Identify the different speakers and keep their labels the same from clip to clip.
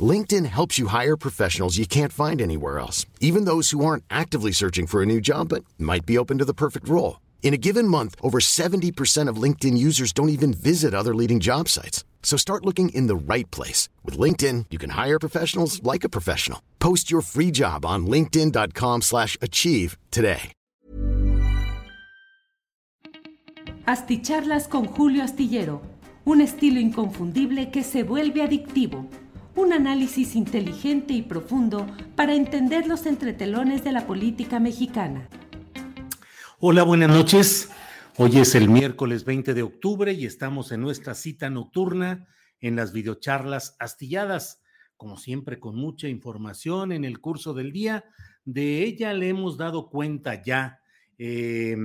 Speaker 1: LinkedIn helps you hire professionals you can't find anywhere else, even those who aren't actively searching for a new job but might be open to the perfect role. In a given month, over 70% of LinkedIn users don't even visit other leading job sites. So start looking in the right place. With LinkedIn, you can hire professionals like a professional. Post your free job on linkedin.com slash achieve today.
Speaker 2: Asticharlas con Julio Astillero, un estilo inconfundible que se vuelve adictivo. Un análisis inteligente y profundo para entender los entretelones de la política mexicana.
Speaker 3: Hola, buenas noches. Hoy es el miércoles 20 de octubre y estamos en nuestra cita nocturna en las videocharlas astilladas, como siempre con mucha información en el curso del día. De ella le hemos dado cuenta ya eh,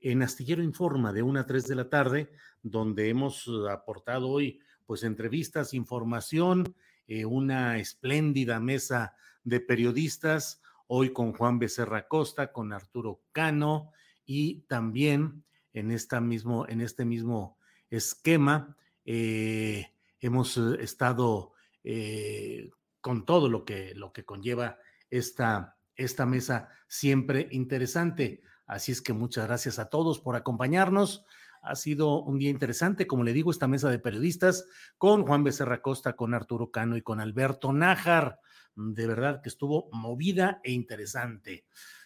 Speaker 3: en Astillero Informa de 1 a 3 de la tarde, donde hemos aportado hoy pues entrevistas, información, eh, una espléndida mesa de periodistas, hoy con Juan Becerra Costa, con Arturo Cano y también en, esta mismo, en este mismo esquema eh, hemos eh, estado con todo lo que, lo que conlleva esta, esta mesa siempre interesante. Así es que muchas gracias a todos por acompañarnos. Ha sido un día interesante, como le digo, esta mesa de periodistas con Juan Becerra Costa, con Arturo Cano y con Alberto Nájar. De verdad que estuvo movida e interesante.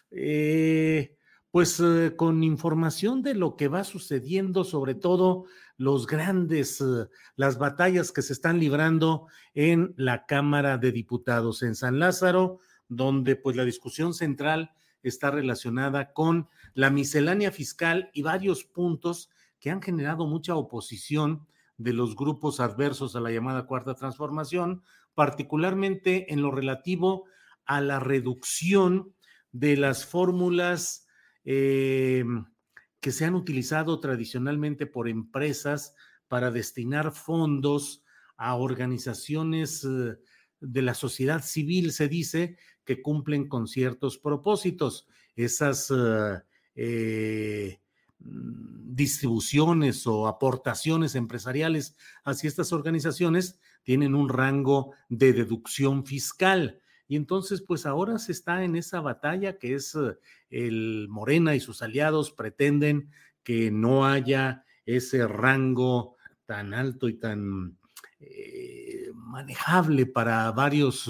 Speaker 3: Eh, pues eh, con información de lo que va sucediendo, sobre todo los grandes, eh, las batallas que se están librando en la Cámara de Diputados en San Lázaro, donde pues la discusión central está relacionada con la miscelánea fiscal y varios puntos que han generado mucha oposición de los grupos adversos a la llamada cuarta transformación, particularmente en lo relativo a la reducción de las fórmulas eh, que se han utilizado tradicionalmente por empresas para destinar fondos a organizaciones eh, de la sociedad civil, se dice, que cumplen con ciertos propósitos. Esas eh, distribuciones o aportaciones empresariales hacia estas organizaciones tienen un rango de deducción fiscal. Y entonces, pues ahora se está en esa batalla que es eh, el Morena y sus aliados pretenden que no haya ese rango tan alto y tan eh, manejable para varios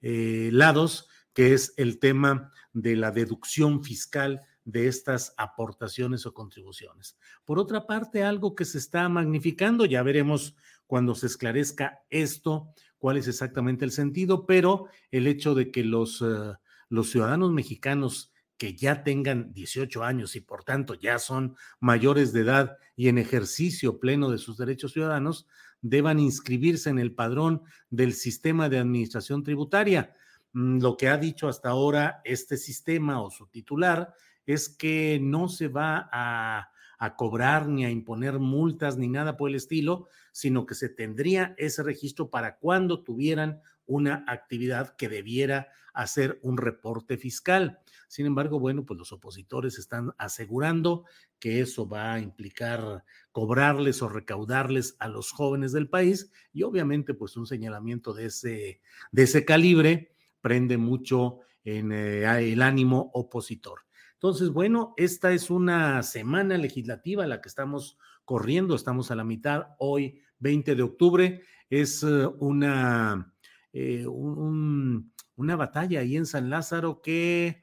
Speaker 3: eh, lados, que es el tema de la deducción fiscal de estas aportaciones o contribuciones. Por otra parte, algo que se está magnificando, ya veremos cuando se esclarezca esto, cuál es exactamente el sentido, pero el hecho de que los, eh, los ciudadanos mexicanos que ya tengan 18 años y por tanto ya son mayores de edad y en ejercicio pleno de sus derechos ciudadanos, deban inscribirse en el padrón del sistema de administración tributaria. Mm, lo que ha dicho hasta ahora este sistema o su titular es que no se va a, cobrar ni a imponer multas ni nada por el estilo, sino que se tendría ese registro para cuando tuvieran una actividad que debiera hacer un reporte fiscal. Sin embargo, bueno, pues los opositores están asegurando que eso va a implicar cobrarles o recaudarles a los jóvenes del país y obviamente pues un señalamiento de ese, de ese calibre prende mucho en eh, el ánimo opositor. Entonces, bueno, esta es una semana legislativa la que estamos corriendo, estamos a la mitad, hoy 20 de octubre, es eh, una, eh, una batalla ahí en San Lázaro que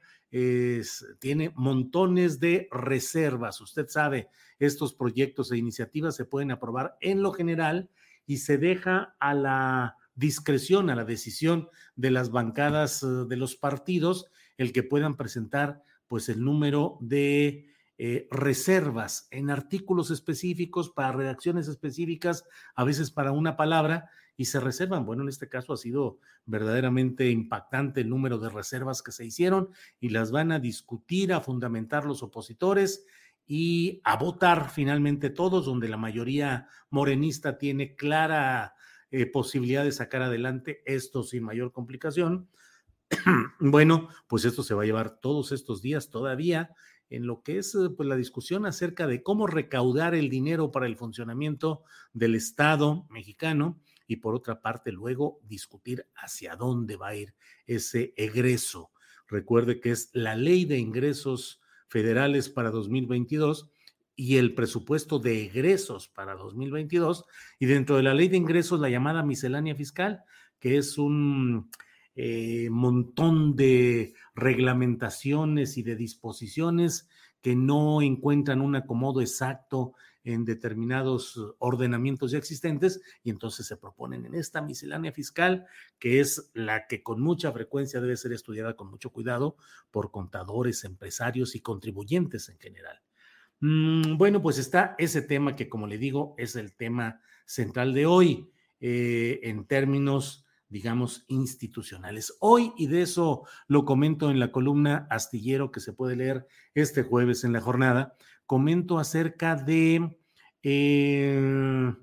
Speaker 3: tiene montones de reservas. Usted sabe, estos proyectos e iniciativas se pueden aprobar en lo general y se deja a la discreción, a la decisión de las bancadas eh, de los partidos el que puedan presentar pues el número de eh, reservas en artículos específicos para redacciones específicas, a veces para una palabra, y se reservan. Bueno, en este caso ha sido verdaderamente impactante el número de reservas que se hicieron y las van a discutir, a fundamentar los opositores y a votar finalmente todos, donde la mayoría morenista tiene clara eh, posibilidad de sacar adelante esto sin mayor complicación. bueno, pues esto se va a llevar todos estos días todavía en lo que es pues, la discusión acerca de cómo recaudar el dinero para el funcionamiento del Estado mexicano y por otra parte luego discutir hacia dónde va a ir ese egreso. Recuerde que es la ley de ingresos federales para 2022 y el presupuesto de egresos para 2022 y dentro de la ley de ingresos la llamada miscelánea fiscal, que es un eh, montón de reglamentaciones y de disposiciones que no encuentran un acomodo exacto en determinados ordenamientos ya existentes y entonces se proponen en esta miscelánea fiscal, que es la que con mucha frecuencia debe ser estudiada con mucho cuidado por contadores, empresarios y contribuyentes en general. Mm, bueno, pues está ese tema que, como le digo, es el tema central de hoy eh, en términos digamos, institucionales. Hoy, y de eso lo comento en la columna astillero que se puede leer este jueves en la jornada, comento acerca de, eh,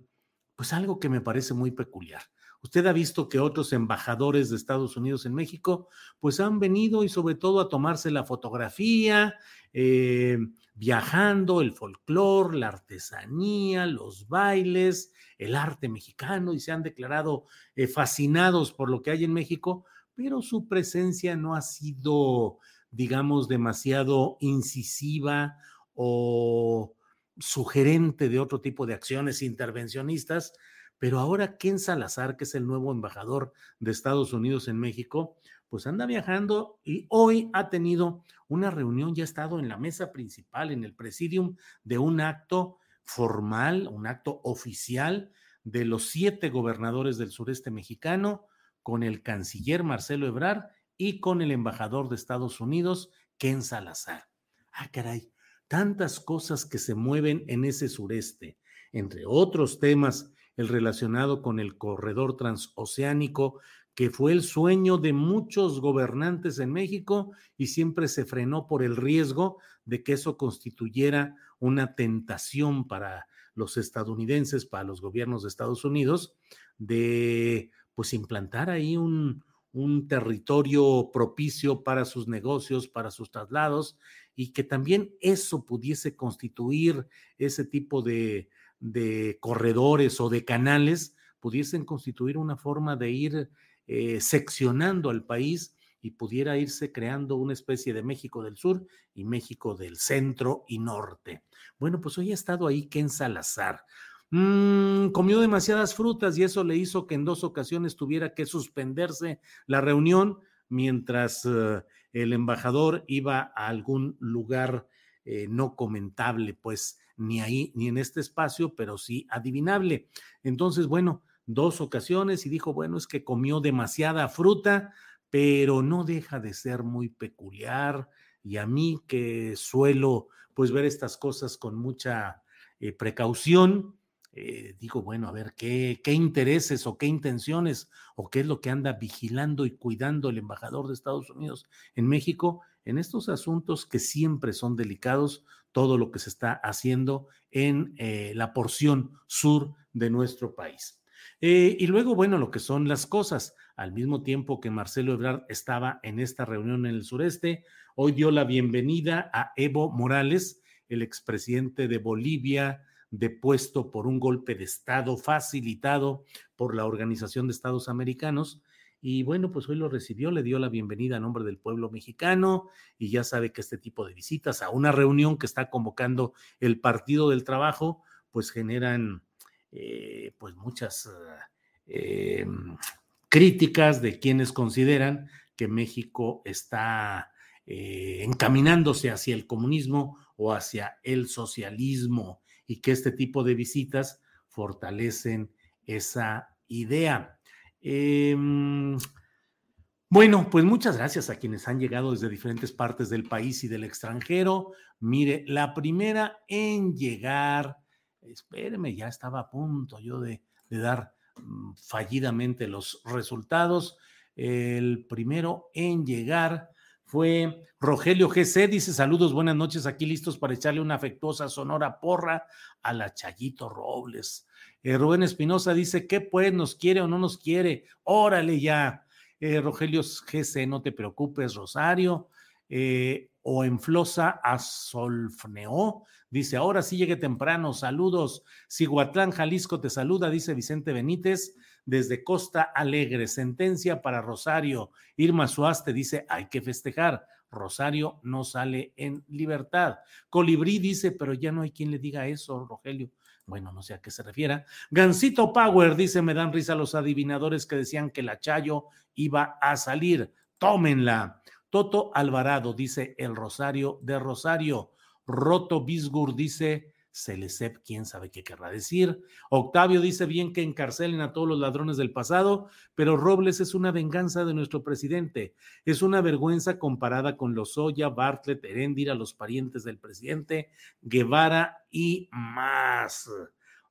Speaker 3: pues algo que me parece muy peculiar. Usted ha visto que otros embajadores de Estados Unidos en México, pues han venido y sobre todo a tomarse la fotografía, eh, viajando, el folclore, la artesanía, los bailes, el arte mexicano y se han declarado eh, fascinados por lo que hay en México, pero su presencia no ha sido, digamos, demasiado incisiva o sugerente de otro tipo de acciones intervencionistas. Pero ahora Ken Salazar, que es el nuevo embajador de Estados Unidos en México, pues anda viajando y hoy ha tenido una reunión, ya ha estado en la mesa principal, en el presidium de un acto formal, un acto oficial de los siete gobernadores del sureste mexicano, con el canciller Marcelo Ebrard y con el embajador de Estados Unidos, Ken Salazar. Ah, caray, tantas cosas que se mueven en ese sureste, entre otros temas, el relacionado con el corredor transoceánico, que fue el sueño de muchos gobernantes en México y siempre se frenó por el riesgo de que eso constituyera una tentación para los estadounidenses, para los gobiernos de Estados Unidos, de pues implantar ahí un, un territorio propicio para sus negocios, para sus traslados, y que también eso pudiese constituir ese tipo de, de corredores o de canales, pudiesen constituir una forma de ir eh, seccionando al país y pudiera irse creando una especie de México del Sur y México del Centro y Norte. Bueno, pues hoy ha estado ahí Ken Salazar. Mm, comió demasiadas frutas y eso le hizo que en dos ocasiones tuviera que suspenderse la reunión mientras eh, el embajador iba a algún lugar eh, no comentable, pues ni ahí ni en este espacio, pero sí adivinable. Entonces, bueno, dos ocasiones y dijo, bueno, es que comió demasiada fruta, pero no deja de ser muy peculiar. Y a mí que suelo pues ver estas cosas con mucha eh, precaución, eh, digo, bueno, a ver ¿qué, qué intereses o qué intenciones o qué es lo que anda vigilando y cuidando el embajador de Estados Unidos en México en estos asuntos que siempre son delicados, todo lo que se está haciendo en eh, la porción sur de nuestro país. Eh, y luego, bueno, lo que son las cosas. Al mismo tiempo que Marcelo Ebrard estaba en esta reunión en el sureste, hoy dio la bienvenida a Evo Morales, el expresidente de Bolivia, depuesto por un golpe de Estado facilitado por la Organización de Estados Americanos. Y bueno, pues hoy lo recibió, le dio la bienvenida a nombre del pueblo mexicano y ya sabe que este tipo de visitas a una reunión que está convocando el Partido del Trabajo, pues generan eh, pues muchas eh, críticas de quienes consideran que México está eh, encaminándose hacia el comunismo o hacia el socialismo y que este tipo de visitas fortalecen esa idea. Em, bueno, pues muchas gracias a quienes han llegado desde diferentes partes del país y del extranjero. Mire, la primera en llegar, espéreme, ya estaba a punto yo de, dar mm, fallidamente los resultados. El primero en llegar fue Rogelio GC, dice saludos, buenas noches, aquí listos para echarle una afectuosa sonora porra a la Chayito Robles. Eh, Rubén Espinosa dice, ¿qué pues? ¿Nos quiere o no nos quiere? Órale ya. Eh, Rogelio GC, no te preocupes, Rosario. Eh, o en Flosa a Solfneo, dice, ahora sí llegue temprano, saludos. Ciguatlán, Jalisco te saluda, dice Vicente Benítez desde Costa Alegre. Sentencia para Rosario. Irma Suaste dice, hay que festejar. Rosario no sale en libertad. Colibrí dice, pero ya no hay quien le diga eso, Rogelio. Bueno, no sé a qué se refiera. Gancito Power dice, me dan risa los adivinadores que decían que la Chayo iba a salir. Tómenla. Toto Alvarado dice, el Rosario de Rosario. Roto Bisgur dice, Celecep, quién sabe qué querrá decir. Octavio dice bien que encarcelen a todos los ladrones del pasado, pero Robles es una venganza de nuestro presidente. Es una vergüenza comparada con Lozoya, Bartlett, Heréndira, los parientes del presidente, Guevara y más.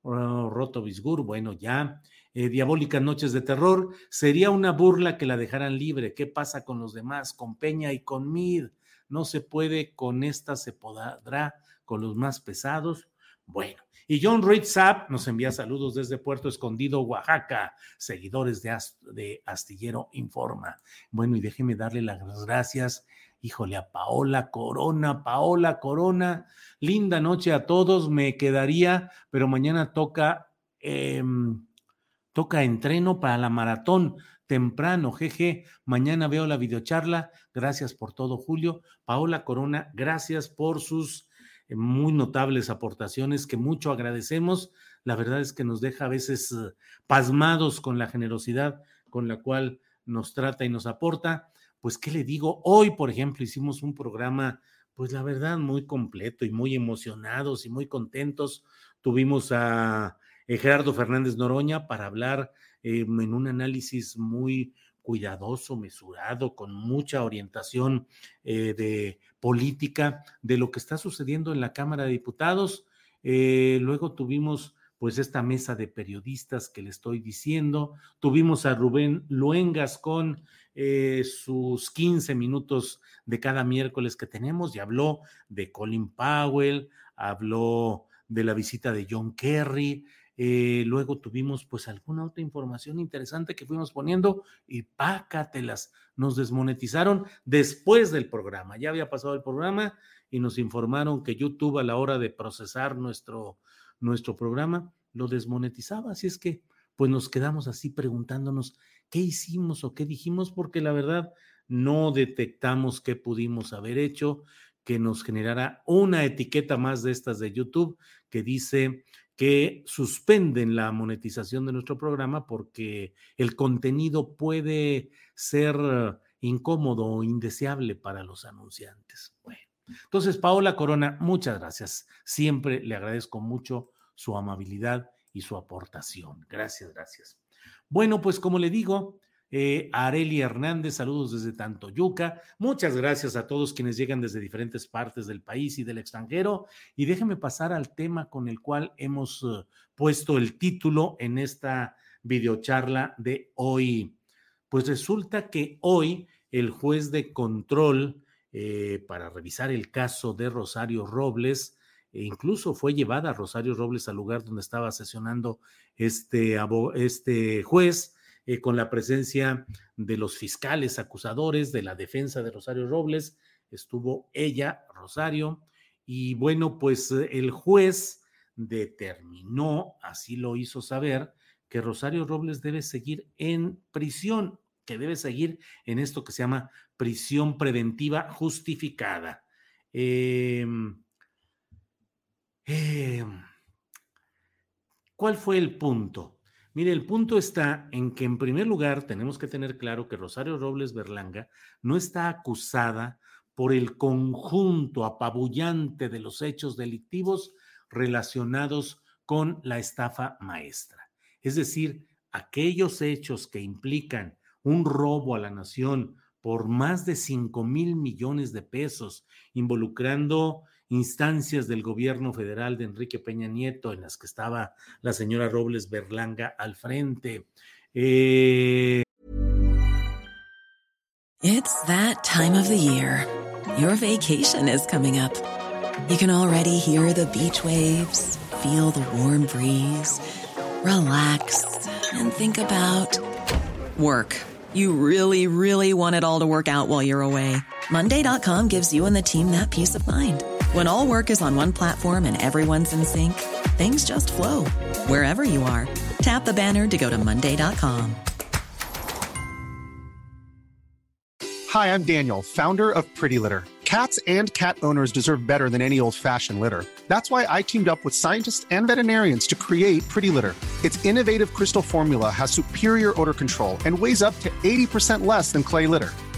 Speaker 3: Oh, Roto Bisgur, bueno, ya. Eh, diabólicas noches de terror. Sería una burla que la dejaran libre. ¿Qué pasa con los demás? Con Peña y con Mid. No se puede, con esta se podrá, con los más pesados bueno, y John Reed Sapp nos envía saludos desde Puerto Escondido, Oaxaca, seguidores de, Astillero Informa. Bueno, y déjeme darle las gracias, híjole, a Paola Corona, Paola Corona, linda noche a todos, me quedaría, pero mañana toca, em, toca entreno para la maratón temprano, jeje, mañana veo la videocharla, gracias por todo, Julio. Paola Corona, gracias por sus eh, muy notables aportaciones que mucho agradecemos. La verdad es que nos deja a veces eh, pasmados con la generosidad con la cual nos trata y nos aporta. Pues, ¿qué le digo? Hoy, por ejemplo, hicimos un programa, pues la verdad, muy completo y muy emocionados y muy contentos. Tuvimos a eh, Gerardo Fernández Noroña para hablar en un análisis muy cuidadoso, mesurado, con mucha orientación eh, de política de lo que está sucediendo en la Cámara de Diputados. Eh, luego tuvimos pues esta mesa de periodistas que le estoy diciendo. Tuvimos a Rubén Luengas con eh, sus 15 minutos de cada miércoles que tenemos y habló de Colin Powell, habló de la visita de John Kerry, eh, luego tuvimos pues alguna otra información interesante que fuimos poniendo y pácatelas, nos desmonetizaron después del programa. Ya había pasado el programa y nos informaron que YouTube a la hora de procesar nuestro, nuestro programa lo desmonetizaba. Así es que pues nos quedamos así preguntándonos qué hicimos o qué dijimos porque la verdad no detectamos qué pudimos haber hecho que nos generara una etiqueta más de estas de YouTube que dice que suspenden la monetización de nuestro programa porque el contenido puede ser incómodo o indeseable para los anunciantes. Bueno, entonces, Paola Corona, muchas gracias. Siempre le agradezco mucho su amabilidad y su aportación. Gracias, gracias. Bueno, pues como le digo, eh, Areli Hernández, saludos desde Tantoyuca. Muchas gracias a todos quienes llegan desde diferentes partes del país y del extranjero. Y déjenme pasar al tema con el cual hemos eh, puesto el título en esta videocharla de hoy. Pues resulta que hoy el juez de control eh, para revisar el caso de Rosario Robles, e incluso fue llevada Rosario Robles al lugar donde estaba sesionando este, este juez, eh, con la presencia de los fiscales acusadores de la defensa de Rosario Robles. Estuvo ella, Rosario, y bueno, pues eh, el juez determinó, así lo hizo saber, que Rosario Robles debe seguir en prisión, que debe seguir en esto que se llama prisión preventiva justificada. Em, em, ¿Cuál fue el punto? Mire, el punto está en que en primer lugar tenemos que tener claro que Rosario Robles Berlanga no está acusada por el conjunto apabullante de los hechos delictivos relacionados con la estafa maestra. Es decir, aquellos hechos que implican un robo a la nación por más de 5 mil millones de pesos, involucrando instancias del gobierno federal de Enrique Peña Nieto, en las que estaba la señora Robles Berlanga al frente. Eh...
Speaker 4: It's that time of the year. Your vacation is coming up. You can already hear the beach waves, feel the warm breeze, relax, and think about work. You really, really want it all to work out while you're away. Monday.com gives you and the team that peace of mind. When all work is on one platform and everyone's in sync, things just flow wherever you are. Tap the banner to go to Monday.com.
Speaker 5: Hi, I'm Daniel, founder of Pretty Litter. Cats and cat owners deserve better than any old fashioned litter. That's why I teamed up with scientists and veterinarians to create Pretty Litter. Its innovative crystal formula has superior odor control and weighs up to 80% less than clay litter.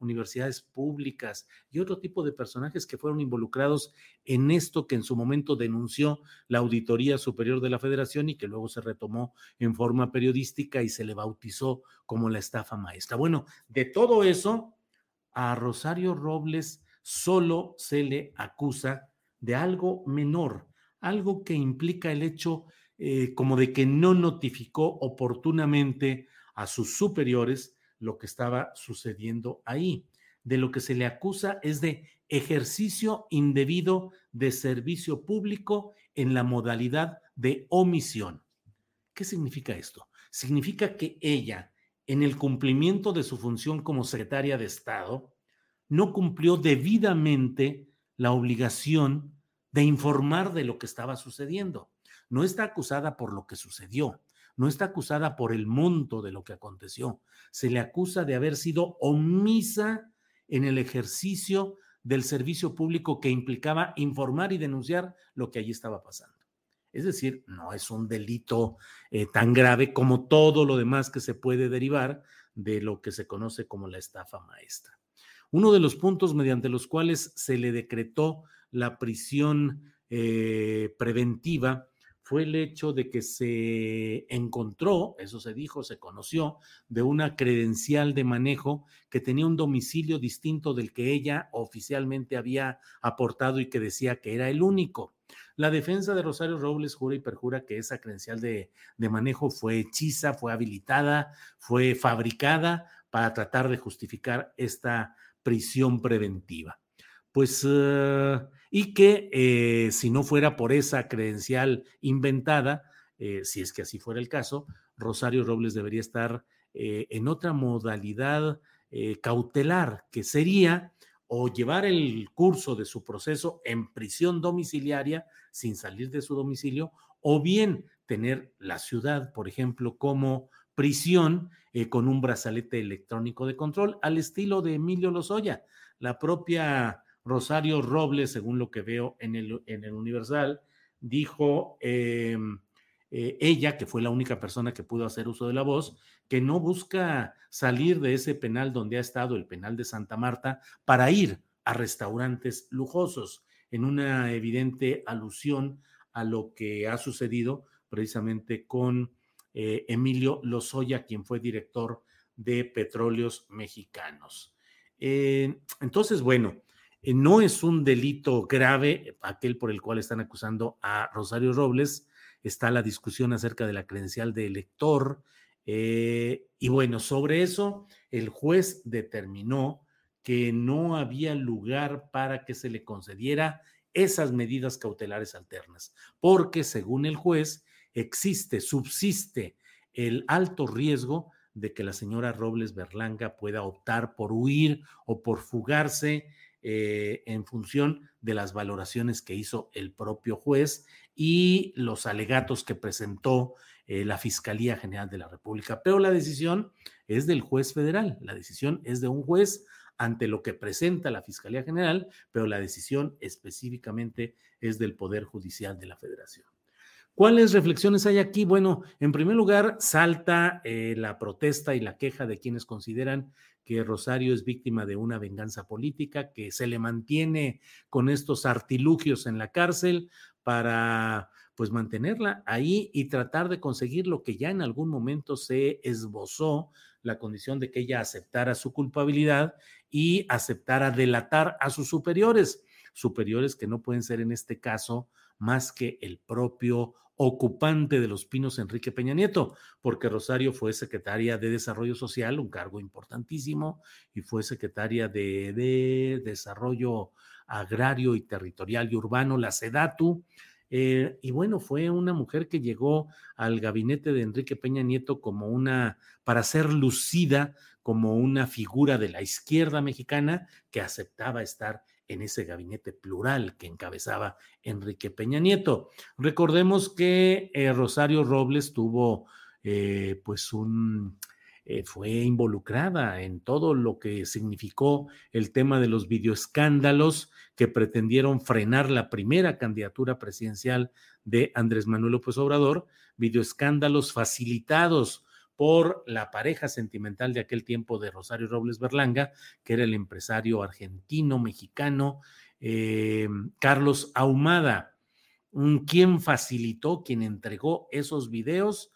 Speaker 3: universidades públicas y otro tipo de personajes que fueron involucrados en esto que en su momento denunció la Auditoría Superior de la Federación y que luego se retomó en forma periodística y se le bautizó como la estafa maestra. Bueno, de todo eso, a Rosario Robles solo se le acusa de algo menor, algo que implica el hecho eh, como de que no notificó oportunamente a sus superiores lo que estaba sucediendo ahí. De lo que se le acusa es de ejercicio indebido de servicio público en la modalidad de omisión. ¿Qué significa esto? Significa que ella, en el cumplimiento de su función como secretaria de Estado, no cumplió debidamente la obligación de informar de lo que estaba sucediendo. No está acusada por lo que sucedió, no está acusada por el monto de lo que aconteció, se le acusa de haber sido omisa en el ejercicio del servicio público que implicaba informar y denunciar lo que allí estaba pasando. Es decir, no es un delito eh, tan grave como todo lo demás que se puede derivar de lo que se conoce como la estafa maestra. Uno de los puntos mediante los cuales se le decretó la prisión eh, preventiva fue el hecho de que se encontró, eso se dijo, se conoció, de una credencial de manejo que tenía un domicilio distinto del que ella oficialmente había aportado y que decía que era el único. La defensa de Rosario Robles jura y perjura que esa credencial de, de manejo fue hechiza, fue habilitada, fue fabricada para tratar de justificar esta prisión preventiva. Pues uh, y que eh, si no fuera por esa credencial inventada, eh, si es que así fuera el caso, Rosario Robles debería estar eh, en otra modalidad cautelar, que sería o llevar el curso de su proceso en prisión domiciliaria sin salir de su domicilio, o bien tener la ciudad, por ejemplo, como prisión con un brazalete electrónico de control, al estilo de Emilio Lozoya. La propia Rosario Robles, según lo que veo en el, Universal, dijo em, eh, ella, que fue la única persona que pudo hacer uso de la voz, que no busca salir de ese penal donde ha estado, el penal de Santa Marta, para ir a restaurantes lujosos, en una evidente alusión a lo que ha sucedido precisamente con eh, Emilio Lozoya, quien fue director de Petróleos Mexicanos. Eh, entonces, bueno, no es un delito grave aquel por el cual están acusando a Rosario Robles. Está la discusión acerca de la credencial de elector. Eh, y bueno, sobre eso, el juez determinó que no había lugar para que se le concediera esas medidas cautelares alternas, porque según el juez existe, subsiste el alto riesgo de que la señora Robles Berlanga pueda optar por huir o por fugarse eh, en función de las valoraciones que hizo el propio juez y los alegatos que presentó eh, la Fiscalía General de la República. Pero la decisión es del juez federal, la decisión es de un juez ante lo que presenta la Fiscalía General, pero la decisión específicamente es del Poder Judicial de la Federación. ¿Cuáles reflexiones hay aquí? Bueno, en primer lugar, salta eh, la protesta y la queja de quienes consideran que Rosario es víctima de una venganza política, que se le mantiene con estos artilugios en la cárcel para pues mantenerla ahí y tratar de conseguir lo que ya en algún momento se esbozó, la condición de que ella aceptara su culpabilidad y aceptara delatar a sus superiores, superiores que no pueden ser en este caso más que el propio ocupante de los Pinos, Enrique Peña Nieto, porque Rosario fue secretaria de Desarrollo Social, un cargo importantísimo, y fue secretaria de, de Desarrollo Agrario y Territorial y Urbano, la SEDATU, eh, y bueno, fue una mujer que llegó al gabinete de Enrique Peña Nieto como una, para ser lucida como una figura de la izquierda mexicana que aceptaba estar en ese gabinete plural que encabezaba Enrique Peña Nieto. Recordemos que eh, Rosario Robles tuvo eh, pues un eh, fue involucrada en todo lo que significó el tema de los videoescándalos que pretendieron frenar la primera candidatura presidencial de Andrés Manuel López Obrador, videoescándalos facilitados por la pareja sentimental de aquel tiempo de Rosario Robles Berlanga, que era el empresario argentino, mexicano, eh, Carlos Ahumada, quien facilitó, quien entregó esos videos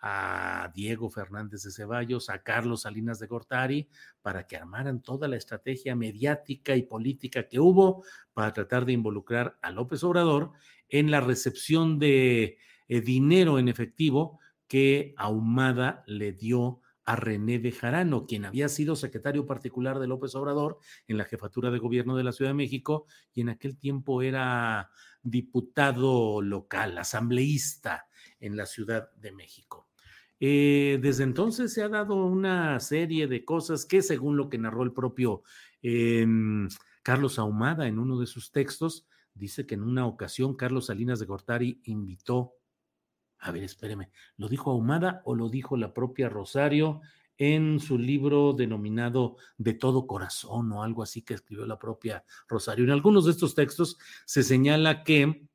Speaker 3: a Diego Fernández de Ceballos, a Carlos Salinas de Gortari, para que armaran toda la estrategia mediática y política que hubo para tratar de involucrar a López Obrador en la recepción de eh, dinero en efectivo que Ahumada le dio a René Bejarano, quien había sido secretario particular de López Obrador en la jefatura de gobierno de la Ciudad de México y en aquel tiempo era diputado local, asambleísta en la Ciudad de México. Eh, desde entonces se ha dado una serie de cosas que, según lo que narró el propio em, Carlos Ahumada en uno de sus textos, dice que en una ocasión Carlos Salinas de Gortari invitó, a ver, espéreme, ¿lo dijo Ahumada o lo dijo la propia Rosario en su libro denominado De todo corazón o algo así que escribió la propia Rosario? En algunos de estos textos se señala que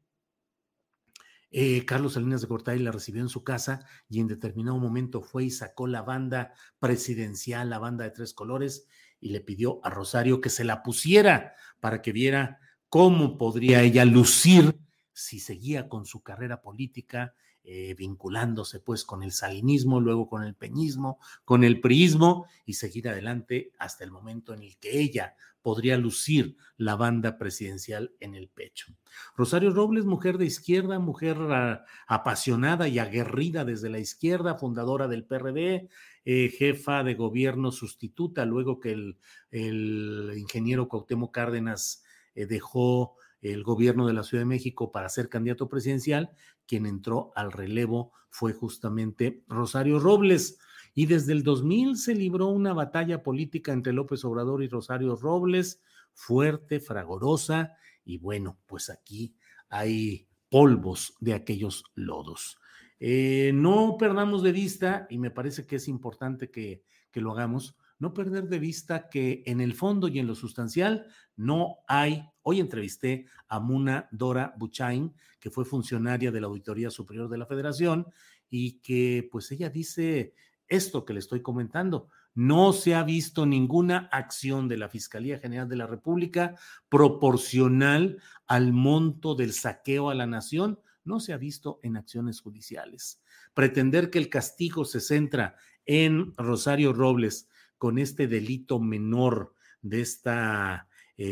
Speaker 3: eh, Carlos Salinas de Gortari la recibió en su casa y en determinado momento fue y sacó la banda presidencial, la banda de tres colores, y le pidió a Rosario que se la pusiera para que viera cómo podría ella lucir si seguía con su carrera política eh, vinculándose pues con el salinismo, luego con el peñismo, con el priismo y seguir adelante hasta el momento en el que ella podría lucir la banda presidencial en el pecho. Rosario Robles, mujer de izquierda, mujer ah, apasionada y aguerrida desde la izquierda, fundadora del PRD, eh, jefa de gobierno sustituta, luego que el, ingeniero Cuauhtémoc Cárdenas eh, dejó el gobierno de la Ciudad de México para ser candidato presidencial, quien entró al relevo fue justamente Rosario Robles. Y desde el 2000 se libró una batalla política entre López Obrador y Rosario Robles, fuerte, fragorosa, y bueno, pues aquí hay polvos de aquellos lodos. Eh, no perdamos de vista, y me parece que es importante que, que lo hagamos, no perder de vista que en el fondo y en lo sustancial no hay. Hoy entrevisté a Muna Dora Buchain, que fue funcionaria de la Auditoría Superior de la Federación, y que pues ella dice esto que le estoy comentando. No se ha visto ninguna acción de la Fiscalía General de la República proporcional al monto del saqueo a la nación. No se ha visto en acciones judiciales. Pretender que el castigo se centra en Rosario Robles con este delito menor de este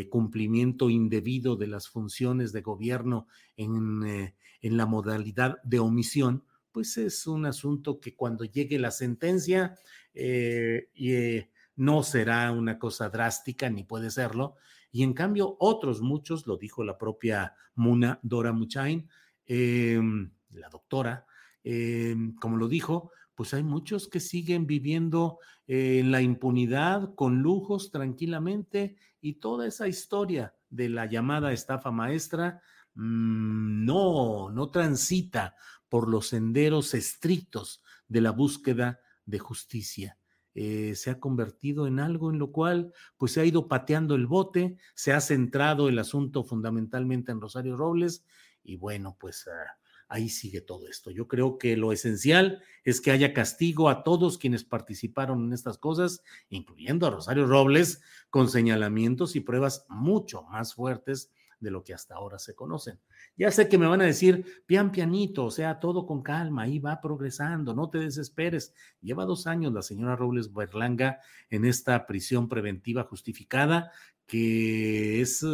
Speaker 3: cumplimiento indebido de las funciones de gobierno en, eh, en la modalidad de omisión, pues es un asunto que cuando llegue la sentencia eh, no será una cosa drástica ni puede serlo. Y en cambio, otros muchos, lo dijo la propia Muna Dora Muchain, em, la doctora, em, como lo dijo, pues hay muchos que siguen viviendo en la impunidad, con lujos, tranquilamente, y toda esa historia de la llamada estafa maestra mm, no, no transita por los senderos estrictos de la búsqueda de justicia. Eh, se ha convertido en algo en lo cual pues se ha ido pateando el bote, se ha centrado el asunto fundamentalmente en Rosario Robles y bueno, pues ah, ahí sigue todo esto. Yo creo que lo esencial es que haya castigo a todos quienes participaron en estas cosas, incluyendo a Rosario Robles, con señalamientos y pruebas mucho más fuertes de lo que hasta ahora se conocen. Ya sé que me van a decir, pian pianito, o sea, todo con calma, ahí va progresando, no te desesperes. Lleva dos años la señora Robles Berlanga en esta prisión preventiva justificada, que es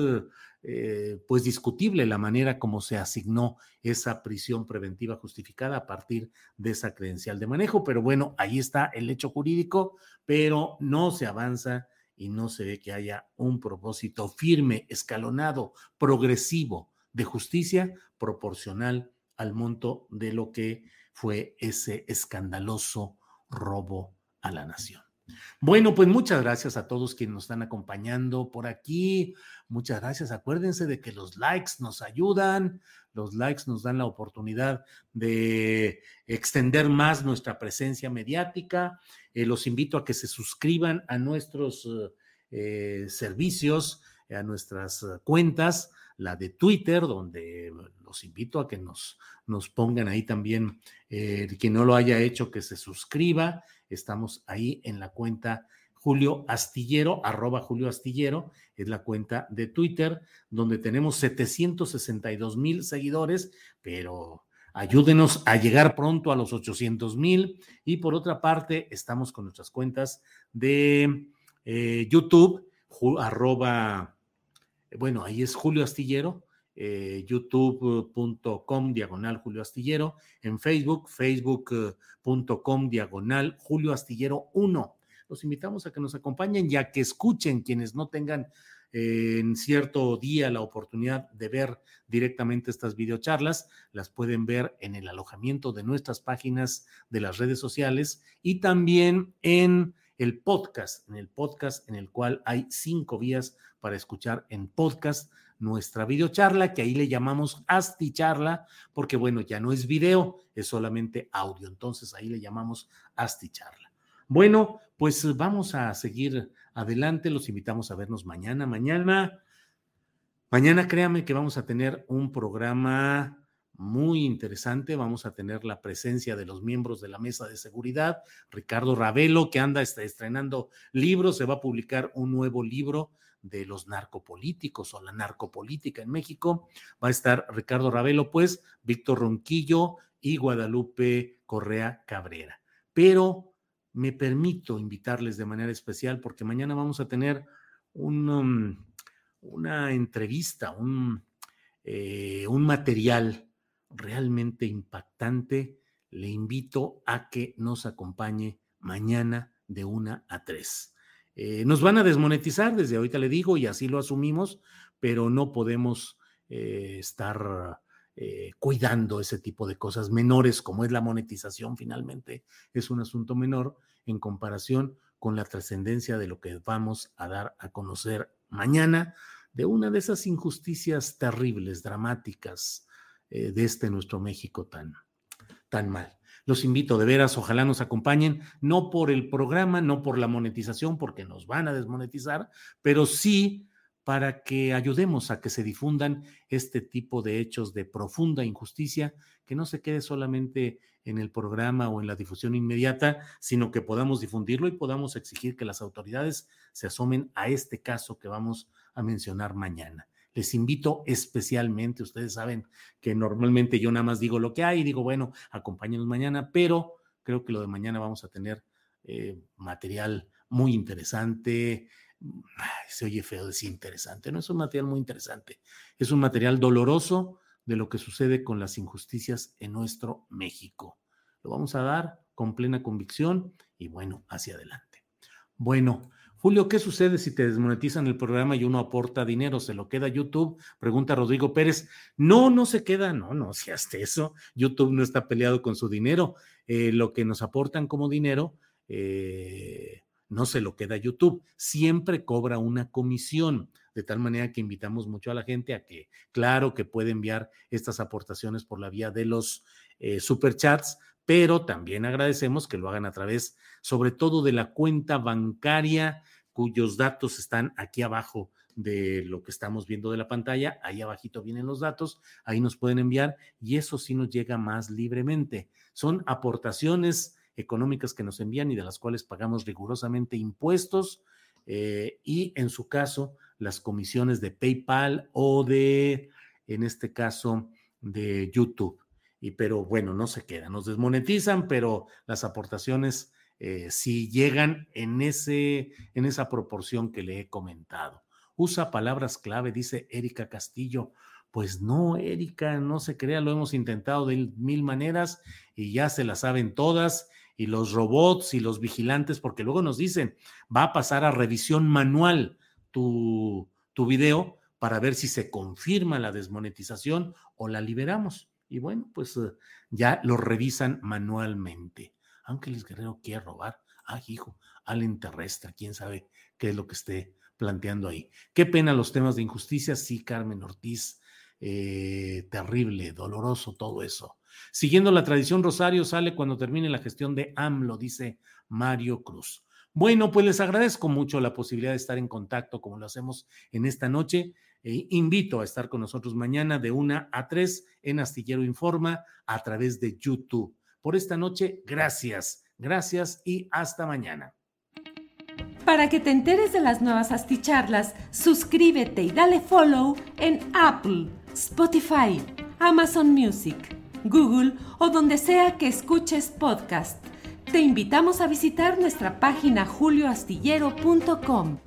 Speaker 3: eh, pues discutible la manera como se asignó esa prisión preventiva justificada a partir de esa credencial de manejo, pero bueno, ahí está el hecho jurídico, pero no se avanza y no se ve que haya un propósito firme, escalonado, progresivo de justicia proporcional al monto de lo que fue ese escandaloso robo a la nación. Bueno, pues muchas gracias a todos quienes nos están acompañando por aquí. Muchas gracias. Acuérdense de que los likes nos ayudan. Los likes nos dan la oportunidad de extender más nuestra presencia mediática. Eh, los invito a que se suscriban a nuestros eh, servicios, a nuestras cuentas, la de Twitter, donde los invito a que nos, nos pongan ahí también, eh, quien no lo haya hecho, que se suscriba. Estamos ahí en la cuenta Julio Astillero, arroba Julio Astillero, es la cuenta de Twitter, donde tenemos 762 mil seguidores, pero Ayúdenos a llegar pronto a los 800 mil. Y por otra parte, estamos con nuestras cuentas de eh, YouTube, arroba, bueno, ahí es Julio Astillero, eh, youtube.com diagonal Julio Astillero, en Facebook, facebook.com diagonal Julio Astillero 1. Los invitamos a que nos acompañen y a que escuchen quienes no tengan en cierto día la oportunidad de ver directamente estas videocharlas, las pueden ver en el alojamiento de nuestras páginas de las redes sociales y también en el podcast, en el podcast en el cual hay cinco vías para escuchar en podcast nuestra videocharla, que ahí le llamamos Asti Charla, porque bueno, ya no es video, es solamente audio, entonces ahí le llamamos Asti Charla. Bueno, pues vamos a seguir adelante. Los invitamos a vernos mañana. Mañana, mañana créame que vamos a tener un programa muy interesante. Vamos a tener la presencia de los miembros de la mesa de seguridad. Ricardo Ravelo, que anda estrenando libros, se va a publicar un nuevo libro de los narcopolíticos o la narcopolítica en México. Va a estar Ricardo Ravelo, pues, Víctor Ronquillo y Guadalupe Correa Cabrera. Pero me permito invitarles de manera especial porque mañana vamos a tener um, una entrevista, un, eh, un material realmente impactante. Le invito a que nos acompañe mañana de una a tres. Eh, nos van a desmonetizar, desde ahorita le digo, y así lo asumimos, pero no podemos eh, estar eh, cuidando ese tipo de cosas menores como es la monetización finalmente es un asunto menor en comparación con la trascendencia de lo que vamos a dar a conocer mañana de una de esas injusticias terribles, dramáticas de este nuestro México tan, tan mal. Los invito de veras, ojalá nos acompañen, no por el programa, no por la monetización, porque nos van a desmonetizar, pero sí para que ayudemos a que se difundan este tipo de hechos de profunda injusticia, que no se quede solamente en el programa o en la difusión inmediata, sino que podamos difundirlo y podamos exigir que las autoridades se asomen a este caso que vamos a mencionar mañana. Les invito especialmente, ustedes saben que normalmente yo nada más digo lo que hay y digo, bueno, acompáñenos mañana, pero creo que lo de mañana vamos a tener eh, material muy interesante, se oye feo decir interesante, no es un material muy interesante, es un material doloroso de lo que sucede con las injusticias en nuestro México. Lo vamos a dar con plena convicción y bueno, hacia adelante. Bueno, Julio, ¿qué sucede si te desmonetizan el programa y uno aporta dinero? ¿Se lo queda YouTube? Pregunta Rodrigo Pérez. No, no se queda, no, no, si hasta eso, YouTube no está peleado con su dinero. Eh, lo que nos aportan como dinero, eh, no se lo queda YouTube, siempre cobra una comisión. de tal manera que invitamos mucho a la gente a que, claro, que puede enviar estas aportaciones por la vía de los eh, superchats, pero también agradecemos que lo hagan a través, sobre todo, de la cuenta bancaria cuyos datos están aquí abajo de lo que estamos viendo de la pantalla. Ahí abajito vienen los datos, ahí nos pueden enviar y eso sí nos llega más libremente. Son aportaciones económicas que nos envían y de las cuales pagamos rigurosamente impuestos eh, y en su caso las comisiones de PayPal o de, en este caso, de YouTube. Y pero bueno, no se queda, nos desmonetizan, pero las aportaciones eh, si llegan en, ese, en esa proporción que le he comentado. Usa palabras clave, dice Erika Castillo. Pues no, Erika, no se crea, lo hemos intentado de mil maneras y ya se las saben todas. Y los robots y los vigilantes, porque luego nos dicen, va a pasar a revisión manual tu, tu video para ver si se confirma la desmonetización o la liberamos. Y bueno, pues eh, ya lo revisan manualmente. Ángeles Guerrero quiere robar. Ah, hijo, Allen terrestre, quién sabe qué es lo que esté planteando ahí. Qué pena los temas de injusticia, sí, Carmen Ortiz, eh, terrible, doloroso todo eso. Siguiendo la tradición, Rosario sale cuando termine la gestión de AMLO, dice Mario Cruz. Bueno, pues les agradezco mucho la posibilidad de estar en contacto como lo hacemos en esta noche. E invito a estar con nosotros mañana de una a tres en Astillero Informa a través de YouTube por esta noche. Gracias, gracias y hasta mañana.
Speaker 2: Para que te enteres de las nuevas asticharlas, suscríbete y dale follow en Apple, Spotify, Amazon Music, Google o donde sea que escuches podcast. Te invitamos a visitar nuestra página julioastillero.com.